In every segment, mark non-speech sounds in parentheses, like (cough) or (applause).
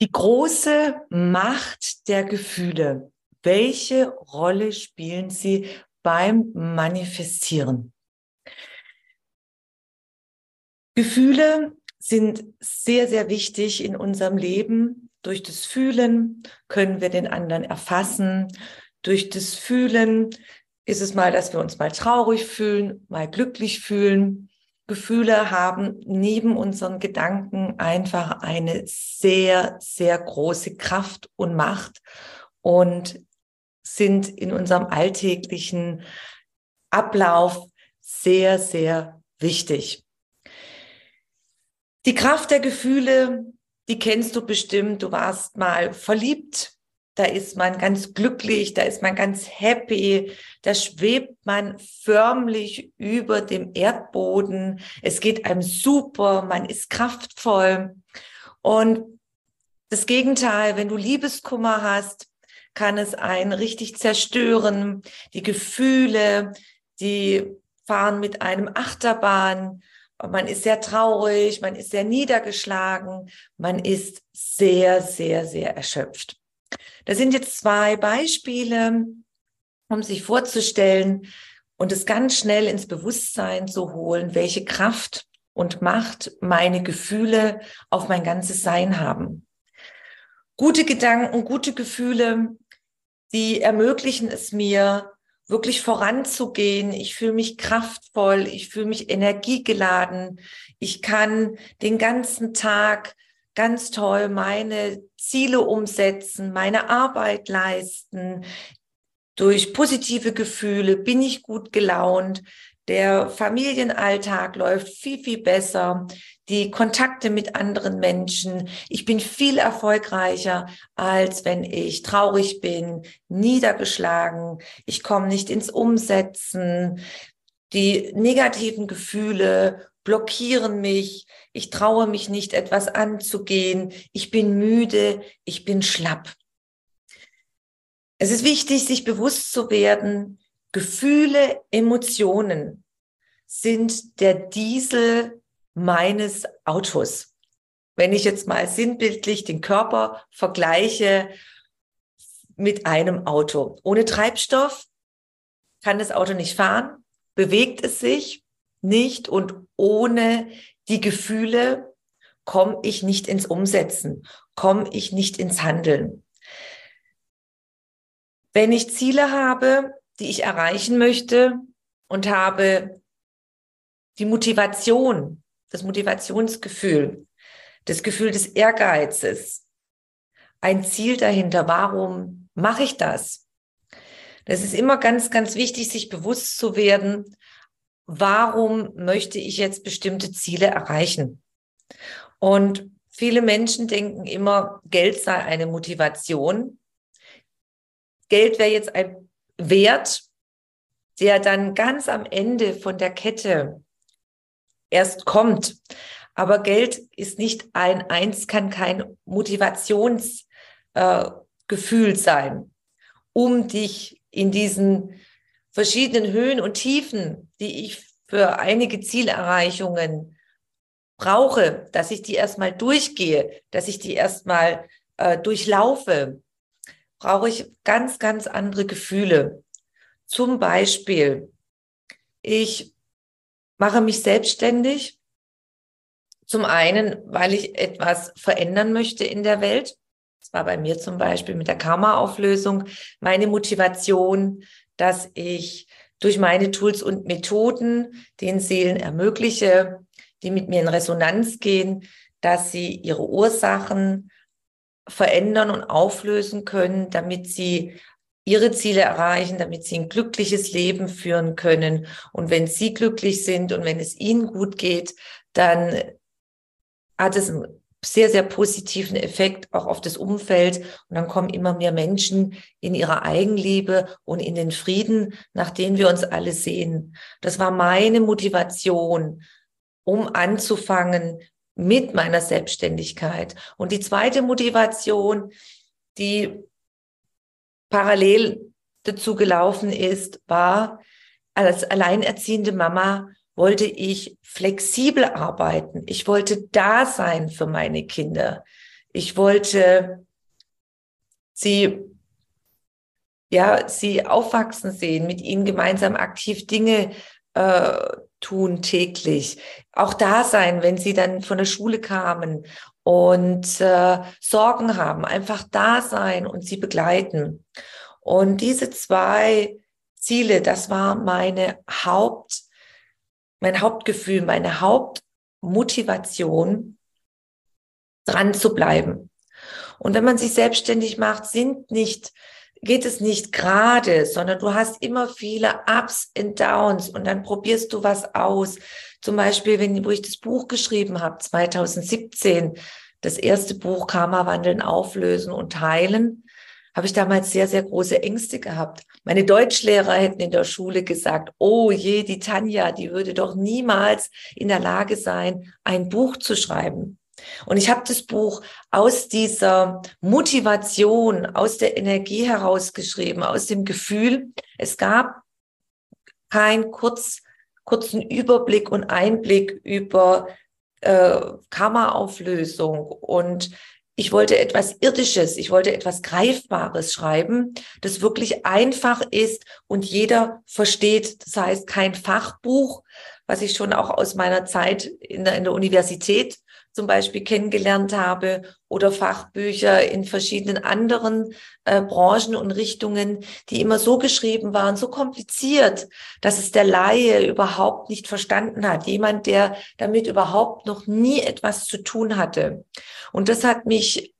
Die große Macht der Gefühle. Welche Rolle spielen sie beim Manifestieren? Gefühle sind sehr, sehr wichtig in unserem Leben. Durch das Fühlen können wir den anderen erfassen. Durch das Fühlen ist es mal, dass wir uns mal traurig fühlen, mal glücklich fühlen. Gefühle haben neben unseren Gedanken einfach eine sehr, sehr große Kraft und Macht und sind in unserem alltäglichen Ablauf sehr, sehr wichtig. Die Kraft der Gefühle, die kennst du bestimmt. Du warst mal verliebt da ist man ganz glücklich, da ist man ganz happy, da schwebt man förmlich über dem Erdboden. Es geht einem super, man ist kraftvoll. Und das Gegenteil, wenn du Liebeskummer hast, kann es einen richtig zerstören. Die Gefühle, die fahren mit einem Achterbahn. Man ist sehr traurig, man ist sehr niedergeschlagen, man ist sehr, sehr, sehr erschöpft. Das sind jetzt zwei Beispiele, um sich vorzustellen und es ganz schnell ins Bewusstsein zu holen, welche Kraft und Macht meine Gefühle auf mein ganzes Sein haben. Gute Gedanken, gute Gefühle, die ermöglichen es mir, wirklich voranzugehen. Ich fühle mich kraftvoll, ich fühle mich energiegeladen. Ich kann den ganzen Tag ganz toll meine Ziele umsetzen, meine Arbeit leisten. Durch positive Gefühle bin ich gut gelaunt. Der Familienalltag läuft viel, viel besser. Die Kontakte mit anderen Menschen. Ich bin viel erfolgreicher, als wenn ich traurig bin, niedergeschlagen. Ich komme nicht ins Umsetzen. Die negativen Gefühle blockieren mich, ich traue mich nicht, etwas anzugehen, ich bin müde, ich bin schlapp. Es ist wichtig, sich bewusst zu werden, Gefühle, Emotionen sind der Diesel meines Autos. Wenn ich jetzt mal sinnbildlich den Körper vergleiche mit einem Auto. Ohne Treibstoff kann das Auto nicht fahren, bewegt es sich, nicht und ohne die Gefühle komme ich nicht ins Umsetzen, komme ich nicht ins Handeln. Wenn ich Ziele habe, die ich erreichen möchte und habe die Motivation, das Motivationsgefühl, das Gefühl des Ehrgeizes, ein Ziel dahinter, warum mache ich das? Das ist immer ganz, ganz wichtig, sich bewusst zu werden, warum möchte ich jetzt bestimmte Ziele erreichen? Und viele Menschen denken immer, Geld sei eine Motivation. Geld wäre jetzt ein Wert, der dann ganz am Ende von der Kette erst kommt. Aber Geld ist nicht ein, eins kann kein Motivationsgefühl äh, sein, um dich in diesen verschiedenen Höhen und Tiefen, die ich für einige Zielerreichungen brauche, dass ich die erstmal durchgehe, dass ich die erstmal äh, durchlaufe, brauche ich ganz, ganz andere Gefühle. Zum Beispiel, ich mache mich selbstständig. Zum einen, weil ich etwas verändern möchte in der Welt. Das war bei mir zum Beispiel mit der Karma-Auflösung meine Motivation, dass ich durch meine Tools und Methoden den Seelen ermögliche, die mit mir in Resonanz gehen, dass sie ihre Ursachen verändern und auflösen können, damit sie ihre Ziele erreichen, damit sie ein glückliches Leben führen können. Und wenn sie glücklich sind und wenn es ihnen gut geht, dann hat es einen sehr, sehr positiven Effekt auch auf das Umfeld. Und dann kommen immer mehr Menschen in ihre Eigenliebe und in den Frieden, nach denen wir uns alle sehen. Das war meine Motivation, um anzufangen mit meiner Selbstständigkeit. Und die zweite Motivation, die parallel dazu gelaufen ist, war, als alleinerziehende Mama wollte ich flexibel arbeiten. Ich wollte da sein für meine Kinder. Ich wollte sie, ja, sie aufwachsen sehen, mit ihnen gemeinsam aktiv Dinge äh, tun täglich. Auch da sein, wenn sie dann von der Schule kamen und äh, Sorgen haben, einfach da sein und sie begleiten. Und diese zwei Ziele, das war meine Haupt, mein Hauptgefühl, meine Hauptmotivation, dran zu bleiben. Und wenn man sich selbstständig macht, sind nicht geht es nicht gerade, sondern du hast immer viele Ups und Downs und dann probierst du was aus. Zum Beispiel, wenn, wo ich das Buch geschrieben habe, 2017, das erste Buch Karma wandeln, auflösen und heilen, habe ich damals sehr, sehr große Ängste gehabt. Meine Deutschlehrer hätten in der Schule gesagt, oh je, die Tanja, die würde doch niemals in der Lage sein, ein Buch zu schreiben. Und ich habe das Buch aus dieser Motivation, aus der Energie herausgeschrieben, aus dem Gefühl, es gab keinen kurz, kurzen Überblick und Einblick über äh, Karma-Auflösung und ich wollte etwas Irdisches, ich wollte etwas Greifbares schreiben, das wirklich einfach ist und jeder versteht. Das heißt, kein Fachbuch, was ich schon auch aus meiner Zeit in der, in der Universität zum Beispiel kennengelernt habe oder Fachbücher in verschiedenen anderen äh, Branchen und Richtungen, die immer so geschrieben waren, so kompliziert, dass es der Laie überhaupt nicht verstanden hat. Jemand, der damit überhaupt noch nie etwas zu tun hatte. Und das hat mich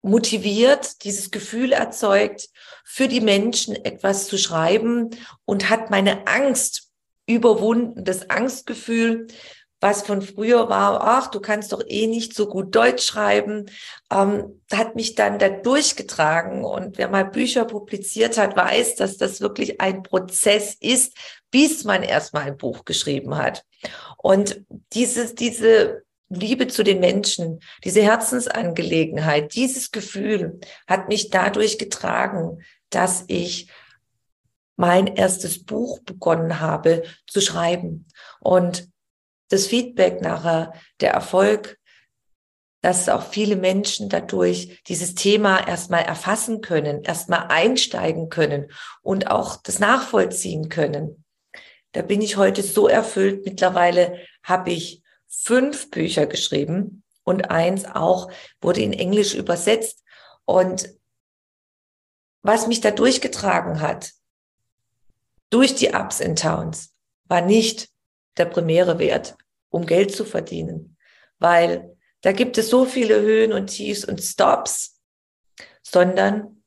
motiviert, dieses Gefühl erzeugt, für die Menschen etwas zu schreiben und hat meine Angst überwunden, das Angstgefühl, was von früher war, ach, du kannst doch eh nicht so gut Deutsch schreiben, ähm, hat mich dann da durchgetragen. Und wer mal Bücher publiziert hat, weiß, dass das wirklich ein Prozess ist, bis man erstmal ein Buch geschrieben hat. Und dieses, diese Liebe zu den Menschen, diese Herzensangelegenheit, dieses Gefühl hat mich dadurch getragen, dass ich mein erstes Buch begonnen habe zu schreiben. Und das Feedback nachher, der Erfolg, dass auch viele Menschen dadurch dieses Thema erstmal erfassen können, erstmal einsteigen können und auch das nachvollziehen können. Da bin ich heute so erfüllt. Mittlerweile habe ich fünf Bücher geschrieben und eins auch wurde in Englisch übersetzt. Und was mich da durchgetragen hat, durch die Ups and Downs, war nicht der primäre Wert, um Geld zu verdienen, weil da gibt es so viele Höhen und Tiefs und Stops, sondern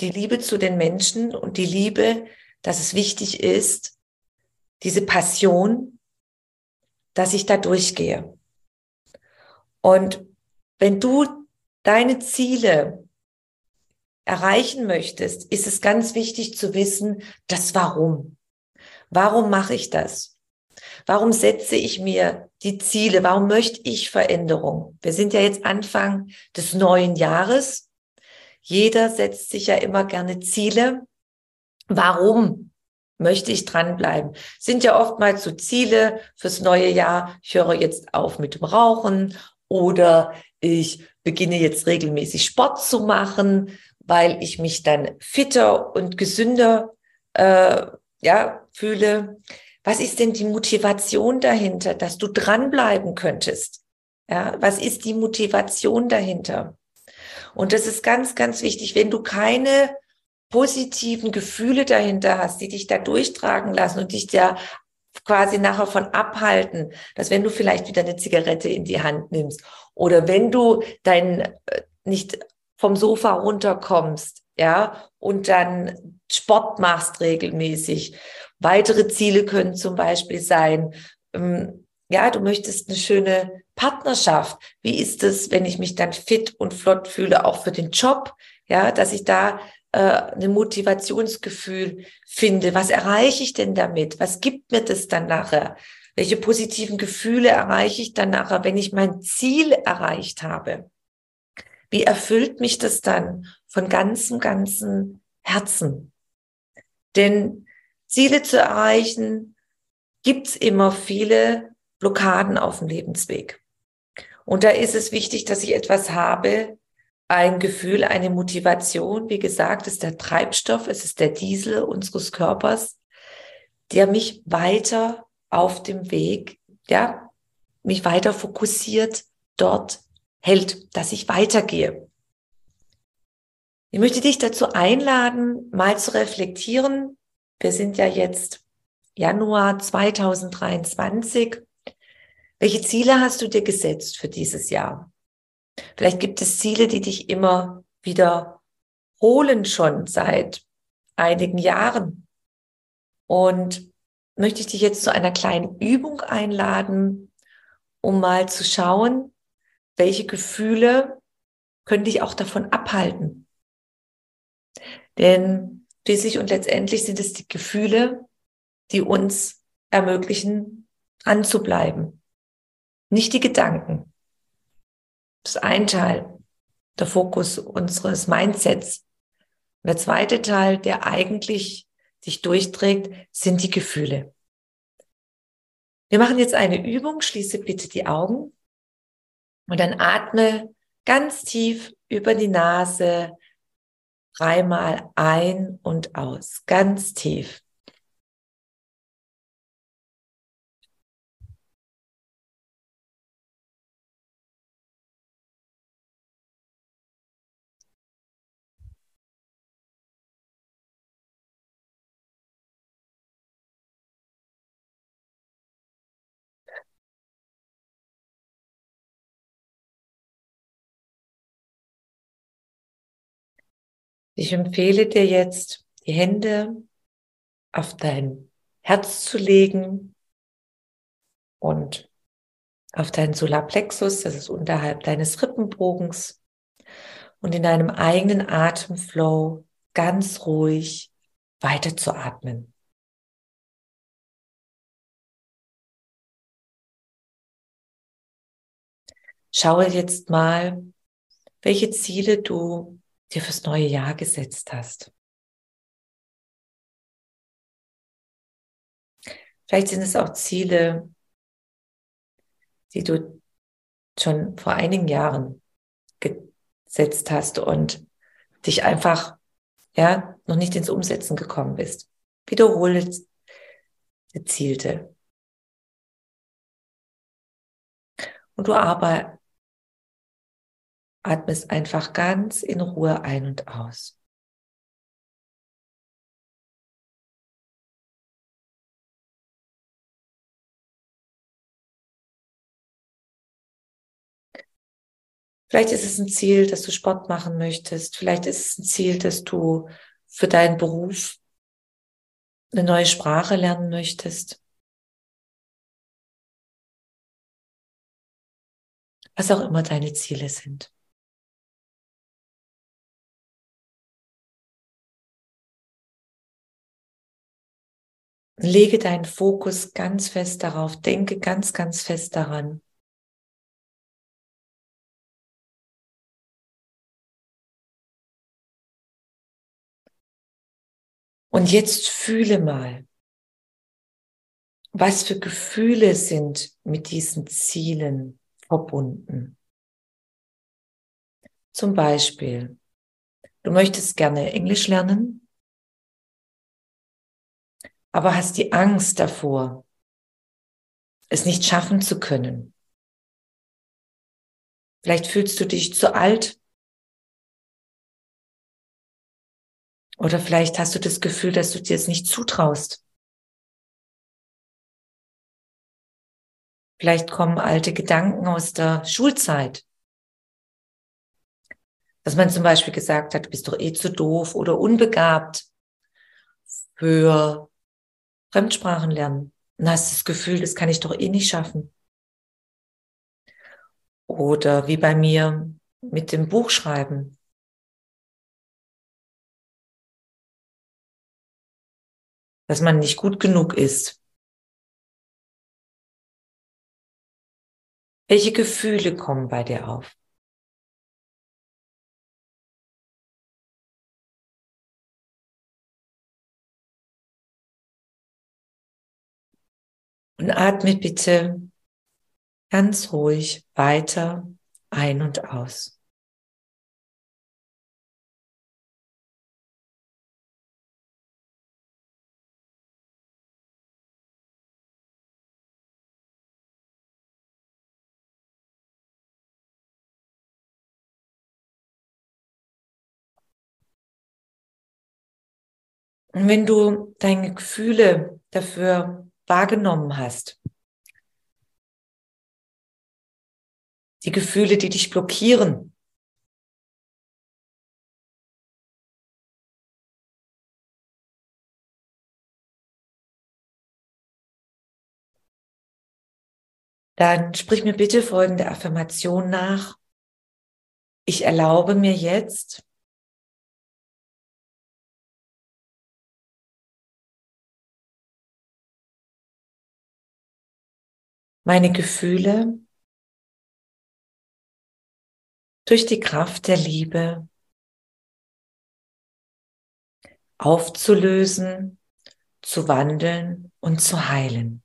die Liebe zu den Menschen und die Liebe, dass es wichtig ist, diese Passion, dass ich da durchgehe. Und wenn du deine Ziele erreichen möchtest, ist es ganz wichtig zu wissen, das Warum. Warum mache ich das? Warum setze ich mir die Ziele? Warum möchte ich Veränderung? Wir sind ja jetzt Anfang des neuen Jahres. Jeder setzt sich ja immer gerne Ziele. Warum möchte ich dranbleiben? Sind ja oftmals so Ziele fürs neue Jahr. Ich höre jetzt auf mit dem Rauchen oder ich beginne jetzt regelmäßig Sport zu machen, weil ich mich dann fitter und gesünder äh, ja, fühle was ist denn die Motivation dahinter, dass du dranbleiben könntest? Ja, was ist die Motivation dahinter? Und das ist ganz, ganz wichtig. Wenn du keine positiven Gefühle dahinter hast, die dich da durchtragen lassen und dich da quasi nachher von abhalten, dass wenn du vielleicht wieder eine Zigarette in die Hand nimmst oder wenn du dein äh, nicht vom Sofa runterkommst, ja, und dann Sport machst regelmäßig. Weitere Ziele können zum Beispiel sein, ähm, ja, du möchtest eine schöne Partnerschaft. Wie ist es, wenn ich mich dann fit und flott fühle, auch für den Job? Ja, dass ich da äh, ein Motivationsgefühl finde. Was erreiche ich denn damit? Was gibt mir das dann nachher? Welche positiven Gefühle erreiche ich dann nachher, wenn ich mein Ziel erreicht habe? Wie erfüllt mich das dann von ganzem, ganzem Herzen? Denn Ziele zu erreichen, gibt's immer viele Blockaden auf dem Lebensweg. Und da ist es wichtig, dass ich etwas habe, ein Gefühl, eine Motivation. Wie gesagt, ist der Treibstoff, es ist der Diesel unseres Körpers, der mich weiter auf dem Weg, ja, mich weiter fokussiert dort hält, dass ich weitergehe. Ich möchte dich dazu einladen, mal zu reflektieren. Wir sind ja jetzt Januar 2023 welche Ziele hast du dir gesetzt für dieses Jahr? Vielleicht gibt es Ziele, die dich immer wieder holen schon seit einigen Jahren. Und möchte ich dich jetzt zu einer kleinen Übung einladen, um mal zu schauen, welche Gefühle können dich auch davon abhalten. Denn schließlich und letztendlich sind es die Gefühle, die uns ermöglichen, dran zu bleiben nicht die Gedanken. Das ist ein Teil, der Fokus unseres Mindsets. Und der zweite Teil, der eigentlich sich durchträgt, sind die Gefühle. Wir machen jetzt eine Übung, schließe bitte die Augen und dann atme ganz tief über die Nase dreimal ein und aus, ganz tief. Ich empfehle dir jetzt, die Hände auf dein Herz zu legen und auf deinen Solarplexus, das ist unterhalb deines Rippenbogens, und in deinem eigenen Atemflow ganz ruhig weiterzuatmen. Schaue jetzt mal, welche Ziele du dir fürs neue Jahr gesetzt hast. Vielleicht sind es auch Ziele, die du schon vor einigen Jahren gesetzt hast und dich einfach ja noch nicht ins Umsetzen gekommen bist. Wiederhole gezielte. Und du aber atmest einfach ganz in Ruhe ein und aus. Vielleicht ist es ein Ziel, dass du Sport machen möchtest. Vielleicht ist es ein Ziel, dass du für deinen Beruf eine neue Sprache lernen möchtest. Was auch immer deine Ziele sind. Lege deinen Fokus ganz fest darauf, denke ganz, ganz fest daran. Und jetzt fühle mal, was für Gefühle sind mit diesen Zielen verbunden. Zum Beispiel, du möchtest gerne Englisch lernen aber hast die Angst davor, es nicht schaffen zu können. Vielleicht fühlst du dich zu alt. Oder vielleicht hast du das Gefühl, dass du dir es nicht zutraust. Vielleicht kommen alte Gedanken aus der Schulzeit. Dass man zum Beispiel gesagt hat, du bist doch eh zu doof oder unbegabt für Fremdsprachen lernen. Und hast das Gefühl, das kann ich doch eh nicht schaffen. Oder wie bei mir mit dem Buchschreiben. Dass man nicht gut genug ist. Welche Gefühle kommen bei dir auf? Und atme bitte ganz ruhig weiter ein und aus. Und wenn du deine Gefühle dafür wahrgenommen hast, die Gefühle, die dich blockieren, dann sprich mir bitte folgende Affirmation nach. Ich erlaube mir jetzt, meine Gefühle durch die Kraft der Liebe aufzulösen, zu wandeln und zu heilen.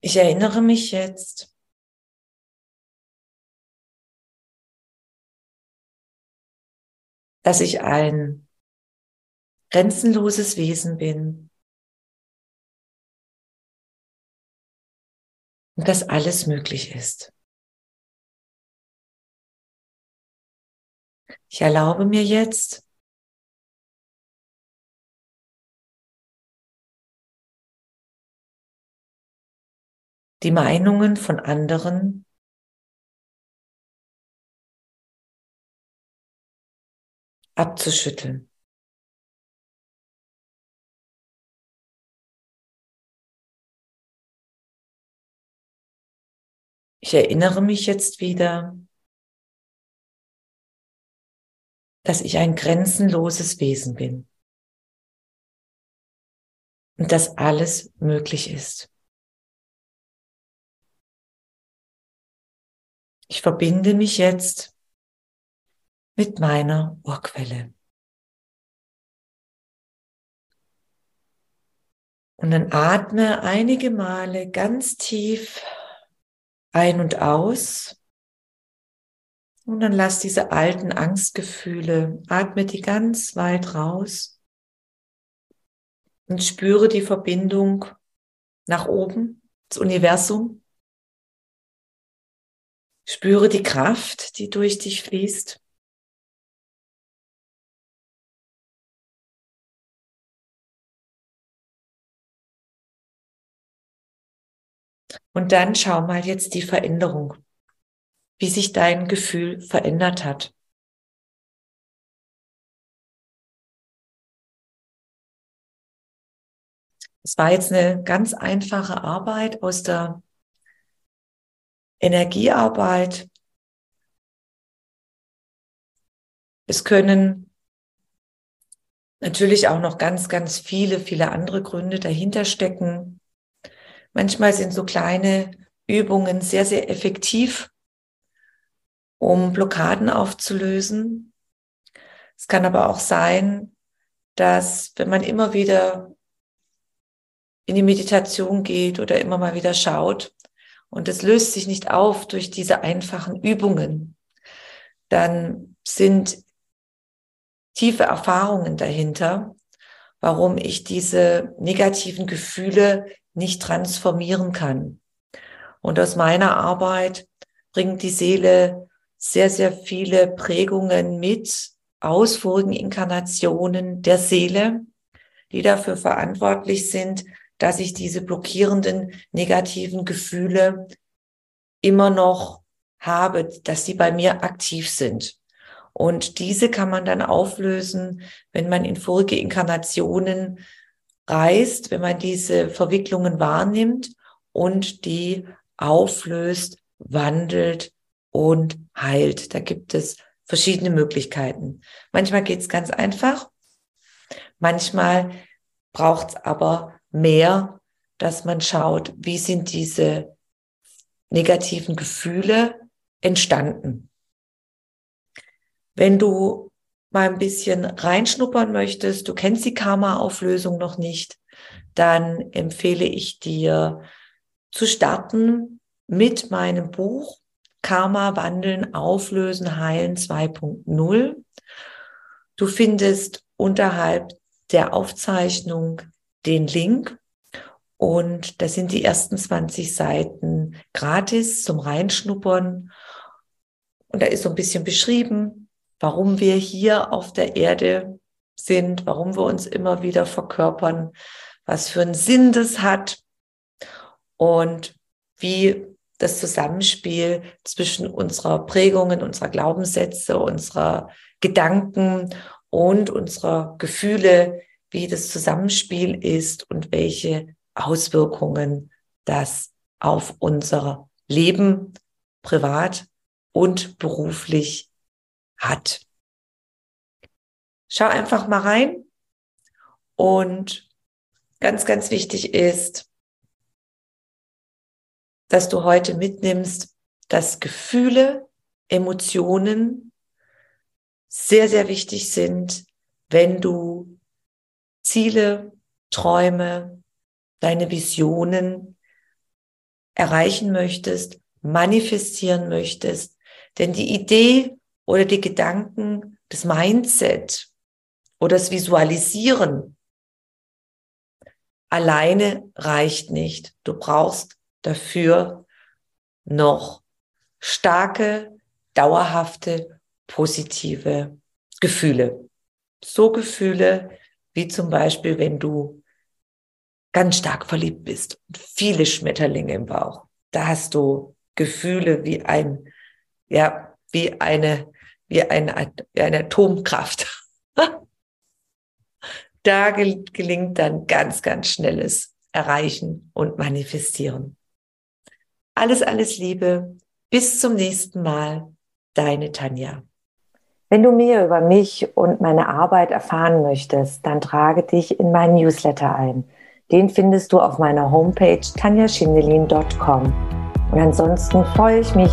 Ich erinnere mich jetzt dass ich ein grenzenloses Wesen bin und dass alles möglich ist. Ich erlaube mir jetzt, die Meinungen von anderen abzuschütteln. Ich erinnere mich jetzt wieder, dass ich ein grenzenloses Wesen bin und dass alles möglich ist. Ich verbinde mich jetzt mit meiner Urquelle. Und dann atme einige Male ganz tief ein und aus. Und dann lass diese alten Angstgefühle, atme die ganz weit raus und spüre die Verbindung nach oben, das Universum. Spüre die Kraft, die durch dich fließt. Und dann schau mal jetzt die Veränderung, wie sich dein Gefühl verändert hat. Es war jetzt eine ganz einfache Arbeit aus der Energiearbeit. Es können natürlich auch noch ganz, ganz viele, viele andere Gründe dahinter stecken. Manchmal sind so kleine Übungen sehr, sehr effektiv, um Blockaden aufzulösen. Es kann aber auch sein, dass wenn man immer wieder in die Meditation geht oder immer mal wieder schaut und es löst sich nicht auf durch diese einfachen Übungen, dann sind tiefe Erfahrungen dahinter, warum ich diese negativen Gefühle nicht transformieren kann. Und aus meiner Arbeit bringt die Seele sehr, sehr viele Prägungen mit aus vorigen Inkarnationen der Seele, die dafür verantwortlich sind, dass ich diese blockierenden negativen Gefühle immer noch habe, dass sie bei mir aktiv sind. Und diese kann man dann auflösen, wenn man in vorige Inkarnationen reist, wenn man diese Verwicklungen wahrnimmt und die auflöst, wandelt und heilt. Da gibt es verschiedene Möglichkeiten. Manchmal geht es ganz einfach, manchmal braucht es aber mehr, dass man schaut, wie sind diese negativen Gefühle entstanden. Wenn du mal ein bisschen reinschnuppern möchtest, du kennst die Karma-Auflösung noch nicht, dann empfehle ich dir zu starten mit meinem Buch Karma wandeln, auflösen, heilen 2.0. Du findest unterhalb der Aufzeichnung den Link und da sind die ersten 20 Seiten gratis zum Reinschnuppern. Und da ist so ein bisschen beschrieben, warum wir hier auf der Erde sind, warum wir uns immer wieder verkörpern, was für einen Sinn das hat und wie das Zusammenspiel zwischen unserer Prägungen, unserer Glaubenssätze, unserer Gedanken und unserer Gefühle, wie das Zusammenspiel ist und welche Auswirkungen das auf unser Leben privat und beruflich hat. Schau einfach mal rein und ganz, ganz wichtig ist, dass du heute mitnimmst, dass Gefühle, Emotionen sehr, sehr wichtig sind, wenn du Ziele, Träume, deine Visionen erreichen möchtest, manifestieren möchtest. Denn die Idee oder die Gedanken, das Mindset oder das Visualisieren alleine reicht nicht. Du brauchst dafür noch starke, dauerhafte, positive Gefühle. So Gefühle wie zum Beispiel, wenn du ganz stark verliebt bist und viele Schmetterlinge im Bauch. Da hast du Gefühle wie ein, ja, wie eine, wie eine, eine Atomkraft. (laughs) da gelingt dann ganz, ganz schnelles Erreichen und Manifestieren. Alles, alles Liebe. Bis zum nächsten Mal. Deine Tanja. Wenn du mehr über mich und meine Arbeit erfahren möchtest, dann trage dich in meinen Newsletter ein. Den findest du auf meiner Homepage tanjaschindelin.com. Und ansonsten freue ich mich